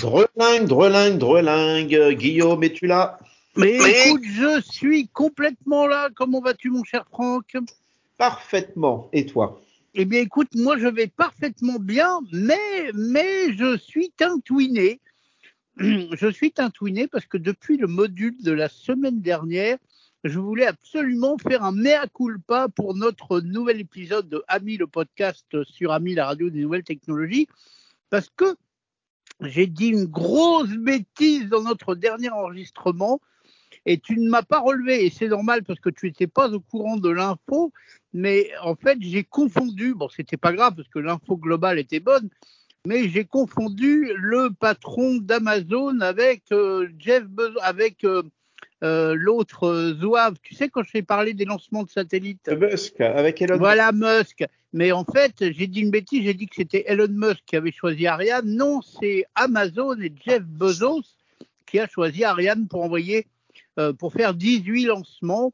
Drelingue, drelingue, drelingue. Guillaume, es-tu là? Mais écoute, je suis complètement là. Comment vas-tu, mon cher Franck? Parfaitement. Et toi? Eh bien, écoute, moi, je vais parfaitement bien, mais, mais je suis tintouiné. Je suis tintouiné parce que depuis le module de la semaine dernière, je voulais absolument faire un mea culpa pour notre nouvel épisode de Ami le podcast sur Ami la radio des nouvelles technologies parce que j'ai dit une grosse bêtise dans notre dernier enregistrement et tu ne m'as pas relevé. Et c'est normal parce que tu n'étais pas au courant de l'info mais en fait j'ai confondu. Bon c'était pas grave parce que l'info globale était bonne mais j'ai confondu le patron d'Amazon avec euh, Jeff Bezos avec euh, euh, l'autre euh, Zouave, tu sais quand je t'ai parlé des lancements de satellites Musk, avec Elon Voilà Musk. Mais en fait, j'ai dit une bêtise, j'ai dit que c'était Elon Musk qui avait choisi Ariane. Non, c'est Amazon et Jeff Bezos qui a choisi Ariane pour envoyer, euh, pour faire 18 lancements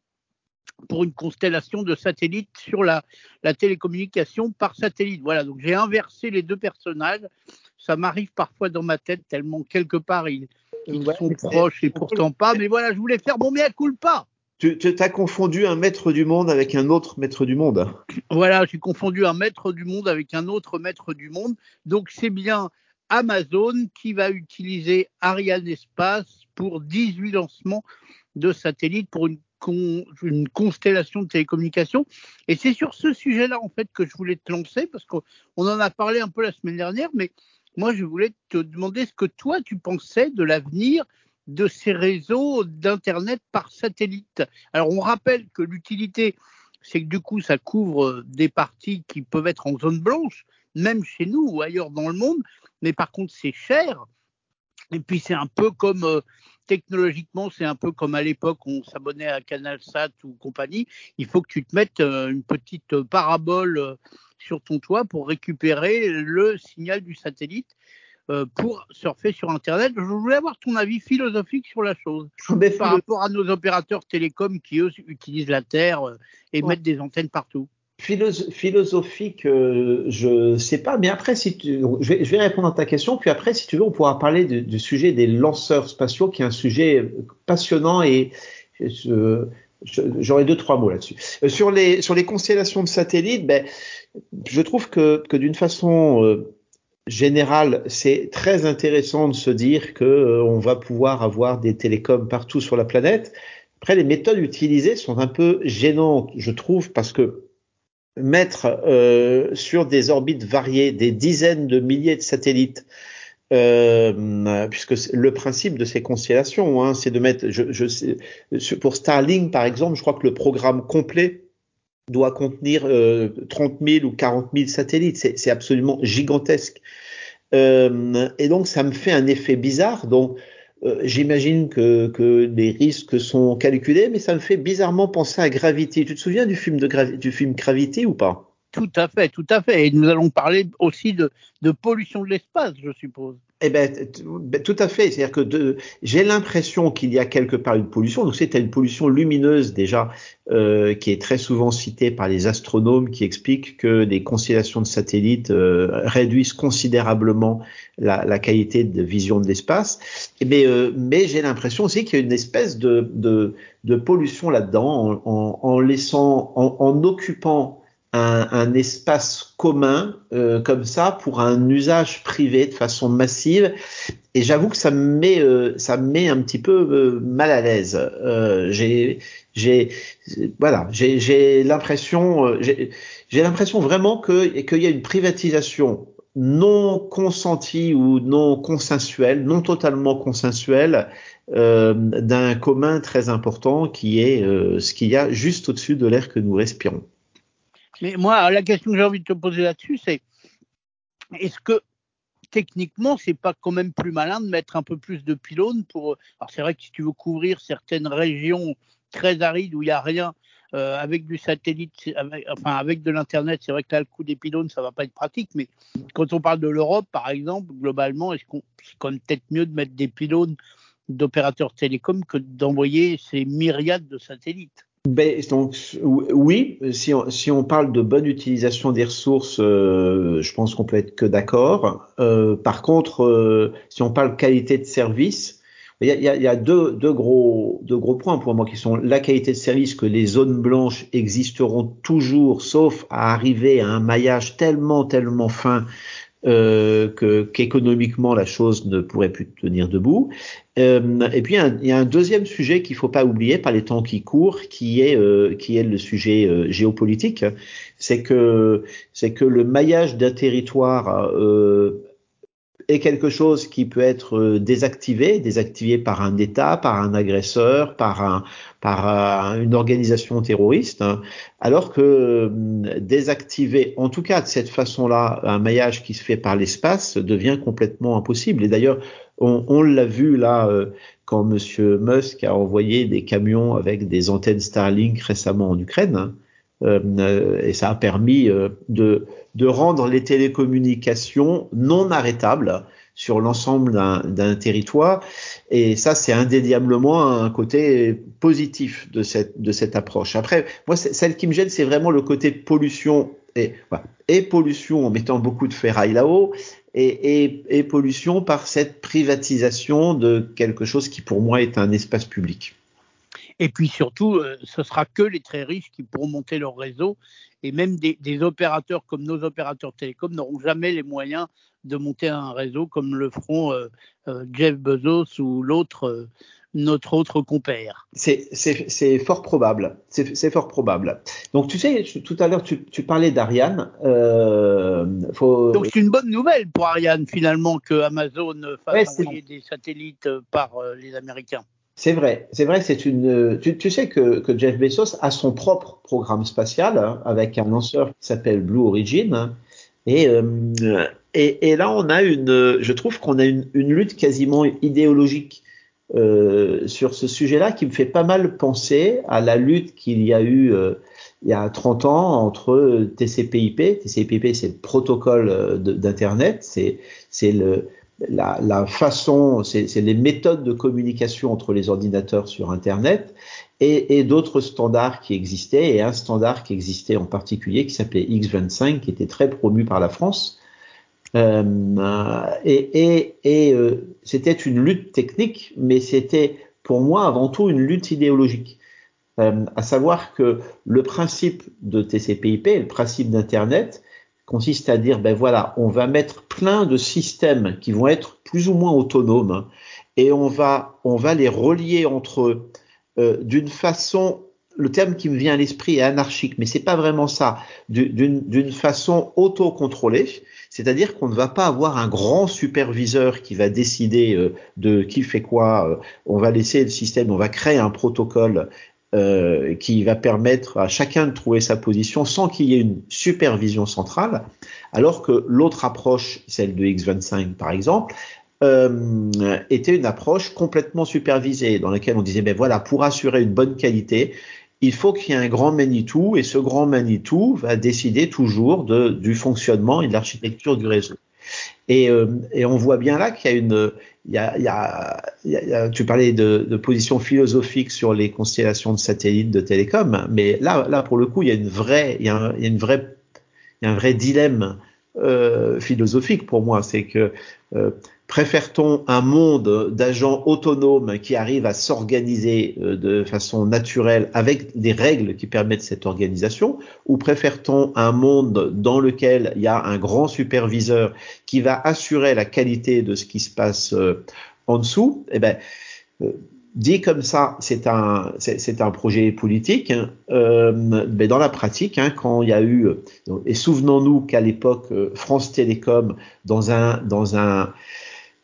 pour une constellation de satellites sur la, la télécommunication par satellite. Voilà, donc j'ai inversé les deux personnages. Ça m'arrive parfois dans ma tête tellement quelque part ils, ils Ouais, sont proches et pourtant pas. Mais voilà, je voulais faire mon mea culpa. Tu tu t'as confondu un maître du monde avec un autre maître du monde. Voilà, j'ai confondu un maître du monde avec un autre maître du monde. Donc c'est bien Amazon qui va utiliser Ariane Espace pour 18 lancements de satellites pour une, con- une constellation de télécommunications. Et c'est sur ce sujet-là en fait que je voulais te lancer parce qu'on en a parlé un peu la semaine dernière, mais moi je voulais te demander ce que toi tu pensais de l'avenir de ces réseaux d'Internet par satellite. Alors on rappelle que l'utilité c'est que du coup, ça couvre des parties qui peuvent être en zone blanche, même chez nous ou ailleurs dans le monde, mais par contre, c'est cher. Et puis, c'est un peu comme, euh, technologiquement, c'est un peu comme à l'époque, on s'abonnait à CanalSat ou compagnie. Il faut que tu te mettes euh, une petite euh, parabole euh, sur ton toit pour récupérer le signal du satellite pour surfer sur Internet. Je voulais avoir ton avis philosophique sur la chose Mais par rapport à nos opérateurs télécoms qui, eux, utilisent la Terre et Ouais. mettent des antennes partout. Philos- philosophique, euh, je sais pas, mais après, si tu, je, vais, répondre à ta question, puis après, si tu veux, on pourra parler du, sujet des lanceurs spatiaux, qui est un sujet passionnant et je- j'aurai deux trois mots là-dessus. Euh, Sur les sur les constellations de satellites, ben, je trouve que que d'une façon euh, générale, c'est très intéressant de se dire que euh, on va pouvoir avoir des télécoms partout sur la planète. Après, les méthodes utilisées sont un peu gênantes, je trouve, parce que mettre euh, sur des orbites variées des dizaines de milliers de satellites, euh, puisque le principe de ces constellations, hein, c'est de mettre, pour Starlink par exemple, je crois que le programme complet doit contenir euh, 30 000 ou 40 000 satellites. C'est c'est absolument gigantesque. Euh, et donc, ça me fait un effet bizarre. Donc, euh, j'imagine que, que les risques sont calculés, mais ça me fait bizarrement penser à Gravity. Tu te souviens du film de du film Gravity ou pas? Tout à fait, tout à fait. Et nous allons parler aussi de, pollution de l'espace, je suppose. Eh ben, ben, tout à fait. C'est-à-dire que j'ai l'impression qu'il y a quelque part une pollution. Donc, c'est une pollution lumineuse déjà, euh, qui est très souvent citée par les astronomes, qui expliquent que des constellations de satellites euh, réduisent considérablement la, qualité de vision de l'espace. Euh, mais j'ai l'impression aussi qu'il y a une espèce de, pollution là-dedans, en occupant un, un espace commun euh, comme ça pour un usage privé de façon massive. Et j'avoue que ça me met, euh, ça me met un petit peu euh, mal à l'aise. J'ai, j'ai, voilà, j'ai, j'ai l'impression, j'ai, l'impression vraiment que qu'il y a une privatisation non consentie ou non consensuelle, non totalement consensuelle d'un commun très important qui est ce qu'il y a juste au-dessus de l'air que nous respirons. Mais moi, la question que j'ai envie de te poser là-dessus, c'est est-ce que techniquement, c'est pas quand même plus malin de mettre un peu plus de pylônes pour. Alors, c'est vrai que si tu veux couvrir certaines régions très arides où il n'y a rien, euh, avec du satellite, enfin avec de l'internet, c'est vrai que là le coup des pylônes, ça va pas être pratique. Mais quand on parle de l'Europe, par exemple, globalement, est-ce qu'on c'est quand même peut-être mieux de mettre des pylônes d'opérateurs télécoms que d'envoyer ces myriades de satellites? Ben, donc, oui, si on, si on, parle de bonne utilisation des ressources, euh, je pense qu'on peut être que d'accord. Euh, par contre, euh, si on parle qualité de service, il y a, il y a deux, deux, gros, deux gros points pour moi qui sont la qualité de service, que les zones blanches existeront toujours, sauf à arriver à un maillage tellement, tellement fin euh, que qu'économiquement la chose ne pourrait plus tenir debout. Euh, et puis il y a un deuxième sujet qu'il faut pas oublier par les temps qui courent, qui est euh, qui est le sujet géopolitique, c'est que c'est que le maillage d'un territoire est quelque chose qui peut être euh, désactivé, désactivé par un État, par un agresseur, par, un, par une organisation terroriste, hein, alors que hum, désactiver, en tout cas de cette façon-là, un maillage qui se fait par l'espace devient complètement impossible. Et d'ailleurs, on, on l'a vu là euh, quand Monsieur Musk a envoyé des camions avec des antennes Starlink récemment en Ukraine. Hein, euh, et ça a permis de de rendre les télécommunications non arrêtables sur l'ensemble d'un territoire. Et ça, c'est indéniablement un côté positif de cette, approche. Après, moi, celle qui me gêne, c'est vraiment le côté pollution et, pollution en mettant beaucoup de ferraille là-haut et pollution par cette privatisation de quelque chose qui pour moi est un espace public. Et puis surtout, euh, ce sera que les très riches qui pourront monter leur réseau et même des, des opérateurs comme nos opérateurs télécoms n'auront jamais les moyens de monter un réseau comme le feront euh, euh, Jeff Bezos ou l'autre, notre autre compère. C'est fort probable. C'est fort probable. Donc tu sais, tout à l'heure tu, tu, parlais d'Ariane. Faut... Donc c'est une bonne nouvelle pour Ariane finalement que Amazon fasse ouais, envoyer des satellites par les Américains. C'est vrai, c'est vrai, c'est une. Tu, tu, sais que, que, Jeff Bezos a son propre programme spatial hein, avec un lanceur qui s'appelle Blue Origin. Hein, et, euh, et, et, là, on a une. Je trouve qu'on a une, une, lutte quasiment idéologique euh, sur ce sujet-là qui me fait pas mal penser à la lutte qu'il y a eu euh, il y a 30 ans entre TCP/IP. TCP/IP, c'est le protocole euh, d'internet, c'est c'est le la, façon, c'est les méthodes de communication entre les ordinateurs sur Internet et, d'autres standards qui existaient, et un standard qui existait en particulier qui s'appelait X25, qui était très promu par la France. Euh, et, et, et euh, c'était une lutte technique, mais c'était pour moi avant tout une lutte idéologique. Euh, à savoir que le principe de TCP/IP, le principe d'Internet, consiste à dire ben voilà, on va mettre plein de systèmes qui vont être plus ou moins autonomes et on va on va les relier entre eux euh, d'une façon le terme qui me vient à l'esprit est anarchique, mais c'est pas vraiment ça. D'une façon autocontrôlée, c'est-à-dire qu'on ne va pas avoir un grand superviseur qui va décider euh, de qui fait quoi. Euh, on va laisser le système, on va créer un protocole euh, qui va permettre à chacun de trouver sa position sans qu'il y ait une supervision centrale, alors que l'autre approche, celle de X25 par exemple, euh, était une approche complètement supervisée, dans laquelle on disait, ben voilà, pour assurer une bonne qualité, il faut qu'il y ait un grand Manitou, et ce grand Manitou va décider toujours de, du fonctionnement et de l'architecture du réseau. Et, euh, et, on voit bien là qu'il y a une, tu parlais de, position philosophique sur les constellations de satellites de télécom, mais là, là pour le coup, il y a une vraie, y a une vraie, il y a un vrai dilemme euh, philosophique pour moi, c'est que euh, Préfère-t-on un monde d'agents autonomes qui arrivent à s'organiser euh, de façon naturelle avec des règles qui permettent cette organisation ou préfère-t-on un monde dans lequel il y a un grand superviseur qui va assurer la qualité de ce qui se passe en dessous? Eh ben, dit comme ça, c'est un c'est un projet politique, hein, mais dans la pratique, hein, quand il y a eu et souvenons-nous qu'à l'époque France Télécom dans un dans un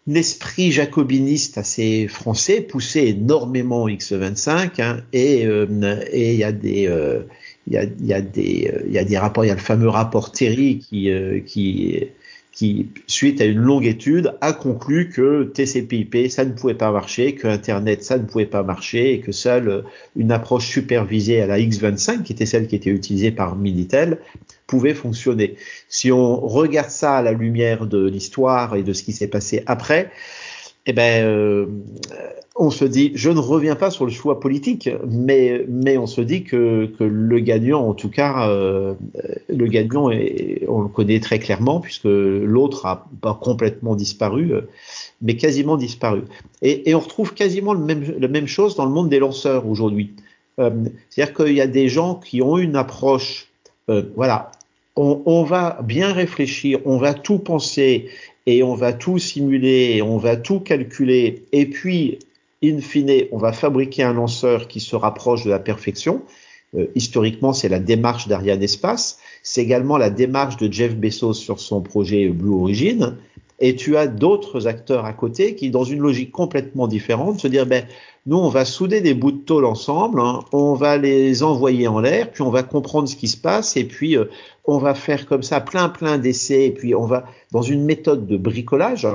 l'esprit jacobiniste assez français poussait énormément X25 hein, et euh, il y a des euh, il y a, y a des il y a des rapports il y a le fameux rapport Terry qui euh, qui qui, suite à une longue étude, a conclu que TCP/IP ça ne pouvait pas marcher, que Internet ça ne pouvait pas marcher et que seule une approche supervisée à la X25, qui était celle qui était utilisée par Minitel, pouvait fonctionner. Si on regarde ça à la lumière de l'histoire et de ce qui s'est passé après, eh ben, euh, on se dit, je ne reviens pas sur le choix politique, mais, mais on se dit que, que le gagnant, en tout cas, euh, le gagnant, est, on le connaît très clairement, puisque l'autre a pas complètement disparu, mais quasiment disparu. Et, et on retrouve quasiment le même, la même chose dans le monde des lanceurs aujourd'hui. Euh, C'est-à-dire qu'il y a des gens qui ont une approche, euh, voilà, on, on, va bien réfléchir, on va tout penser et on va tout simuler, on va tout calculer, et puis, in fine, on va fabriquer un lanceur qui se rapproche de la perfection. Euh, historiquement, c'est la démarche d'Ariane Espace. C'est également la démarche de Jeff Bezos sur son projet Blue Origin. Et tu as d'autres acteurs à côté qui, dans une logique complètement différente, se dire, ben, nous, on va souder des bouts de tôle ensemble, hein, on va les envoyer en l'air, puis on va comprendre ce qui se passe, et puis euh, on va faire comme ça plein plein d'essais, et puis on va dans une méthode de bricolage,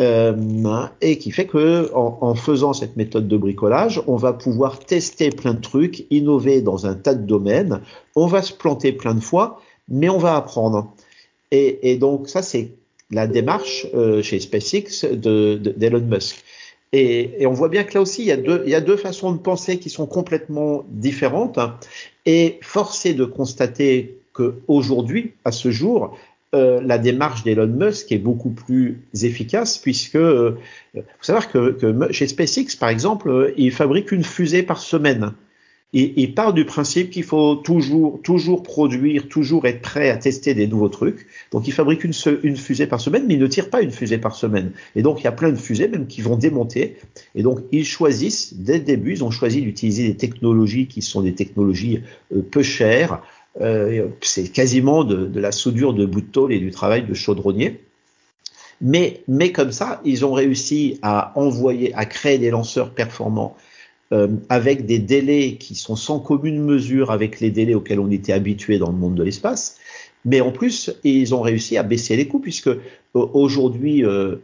euh, et qui fait que en, faisant cette méthode de bricolage, on va pouvoir tester plein de trucs, innover dans un tas de domaines, on va se planter plein de fois, mais on va apprendre. Et donc ça, c'est la démarche euh, chez SpaceX d'Elon de, de, Musk. Et, et, on voit bien que là aussi, il y, a deux, façons de penser qui sont complètement différentes. Et force est de constater qu'aujourd'hui, à ce jour, euh, la démarche d'Elon Musk est beaucoup plus efficace puisque, euh, faut savoir que, que, chez SpaceX, par exemple, euh, il fabrique une fusée par semaine. Il, il part du principe qu'il faut toujours, toujours produire, toujours être prêt à tester des nouveaux trucs. Donc, il fabrique une, une, fusée par semaine, mais il ne tire pas une fusée par semaine. Et donc, il y a plein de fusées même qui vont démonter. Et donc, ils choisissent, dès le début, ils ont choisi d'utiliser des technologies qui sont des technologies euh, peu chères. Euh, c'est quasiment de, de, la soudure de bout de tôle et du travail de chaudronnier. Mais, mais comme ça, ils ont réussi à envoyer, à créer des lanceurs performants euh, avec des délais qui sont sans commune mesure avec les délais auxquels on était habitué dans le monde de l'espace. Mais en plus, ils ont réussi à baisser les coûts puisque euh, aujourd'hui, euh,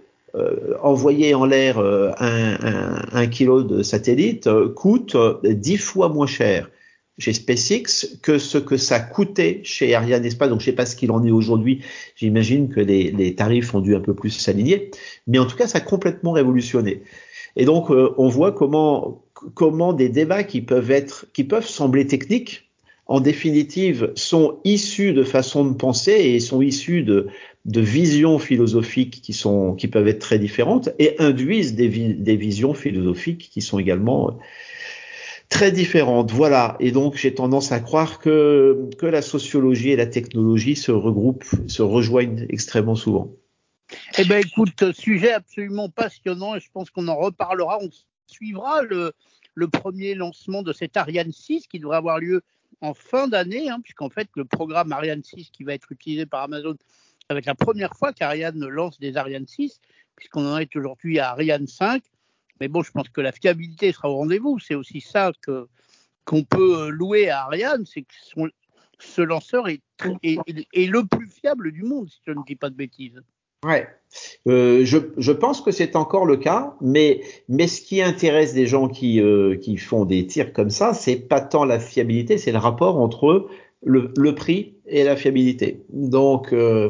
envoyer en l'air un, kilo de satellite coûte dix fois moins cher chez SpaceX que ce que ça coûtait chez Ariane Espace. Donc, je sais pas ce qu'il en est aujourd'hui. J'imagine que les, tarifs ont dû un peu plus s'aligner. Mais en tout cas, ça a complètement révolutionné. Et donc, on voit comment comment des débats qui peuvent être, qui peuvent sembler techniques, en définitive, sont issus de façons de penser et sont issus de, visions philosophiques qui sont, qui peuvent être très différentes et induisent des, visions philosophiques qui sont également très différentes. Voilà. Et donc, j'ai tendance à croire que, que la sociologie et la technologie se regroupent, se rejoignent extrêmement souvent. Eh ben, écoute, sujet absolument passionnant et je pense qu'on en reparlera. On suivra le, premier lancement de cet Ariane 6 qui devrait avoir lieu en fin d'année, hein, puisqu'en fait, le programme Ariane 6 qui va être utilisé par Amazon, ça la première fois qu'Ariane lance des Ariane 6, puisqu'on en est aujourd'hui à Ariane 5. Mais bon, je pense que la fiabilité sera au rendez-vous. C'est aussi ça que qu'on peut louer à Ariane, c'est que ce lanceur est, le plus fiable du monde, si je ne dis pas de bêtises. Ouais, euh, je, je, pense que c'est encore le cas, mais, mais ce qui intéresse des gens qui, euh, qui font des tirs comme ça, c'est pas tant la fiabilité, c'est le rapport entre le, le, prix et la fiabilité. Donc euh,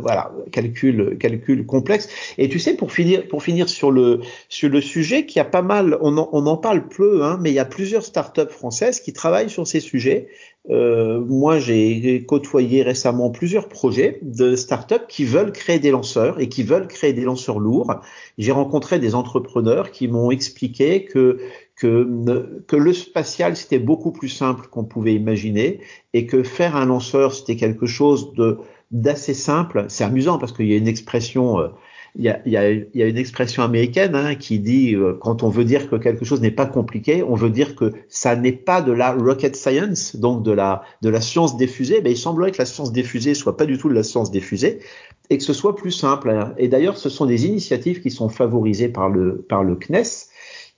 voilà, calcul, calcul complexe. Et tu sais, pour finir, pour finir sur le sur le sujet, qui a pas mal, on en, on en parle peu, hein, mais il y a plusieurs startups françaises qui travaillent sur ces sujets. Euh, moi, j'ai côtoyé récemment plusieurs projets de startups qui veulent créer des lanceurs et qui veulent créer des lanceurs lourds. J'ai rencontré des entrepreneurs qui m'ont expliqué que que, que le spatial, c'était beaucoup plus simple qu'on pouvait imaginer et que faire un lanceur, c'était quelque chose de d'assez simple. C'est amusant parce qu'il y a une expression, euh, il, y a, y a, y a, une expression américaine hein, qui dit euh, quand on veut dire que quelque chose n'est pas compliqué, on veut dire que ça n'est pas de la rocket science, donc de la de la science des fusées. Ben, il semblerait que la science des fusées soit pas du tout de la science des fusées et que ce soit plus simple. Hein. Et d'ailleurs, ce sont des initiatives qui sont favorisées par le par le CNES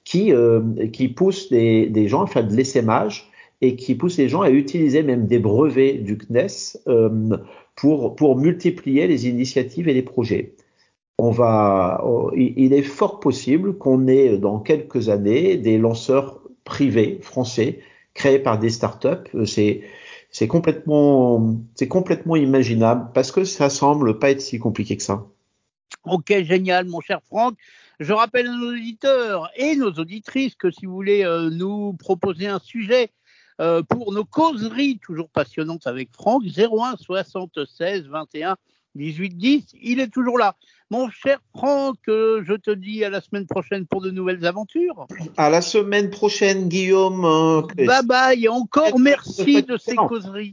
qui, euh, qui pousse des, des, gens à faire de l'essaimage et qui pousse les gens à utiliser même des brevets du CNES euh, pour, pour multiplier les initiatives et les projets. Oh, il est fort possible qu'on ait dans quelques années des lanceurs privés français créés par des startups. C'est c'est complètement imaginable parce que ça semble pas être si compliqué que ça. Ok, génial, mon cher Franck. Je rappelle à nos auditeurs et nos auditrices que si vous voulez euh, nous proposer un sujet euh, pour nos causeries toujours passionnantes avec Franck, 01 76 21 18 10, il est toujours là. Mon cher Franck, euh, je te dis à la semaine prochaine pour de nouvelles aventures. À la semaine prochaine, Guillaume. bye bye, et encore merci de ces causeries.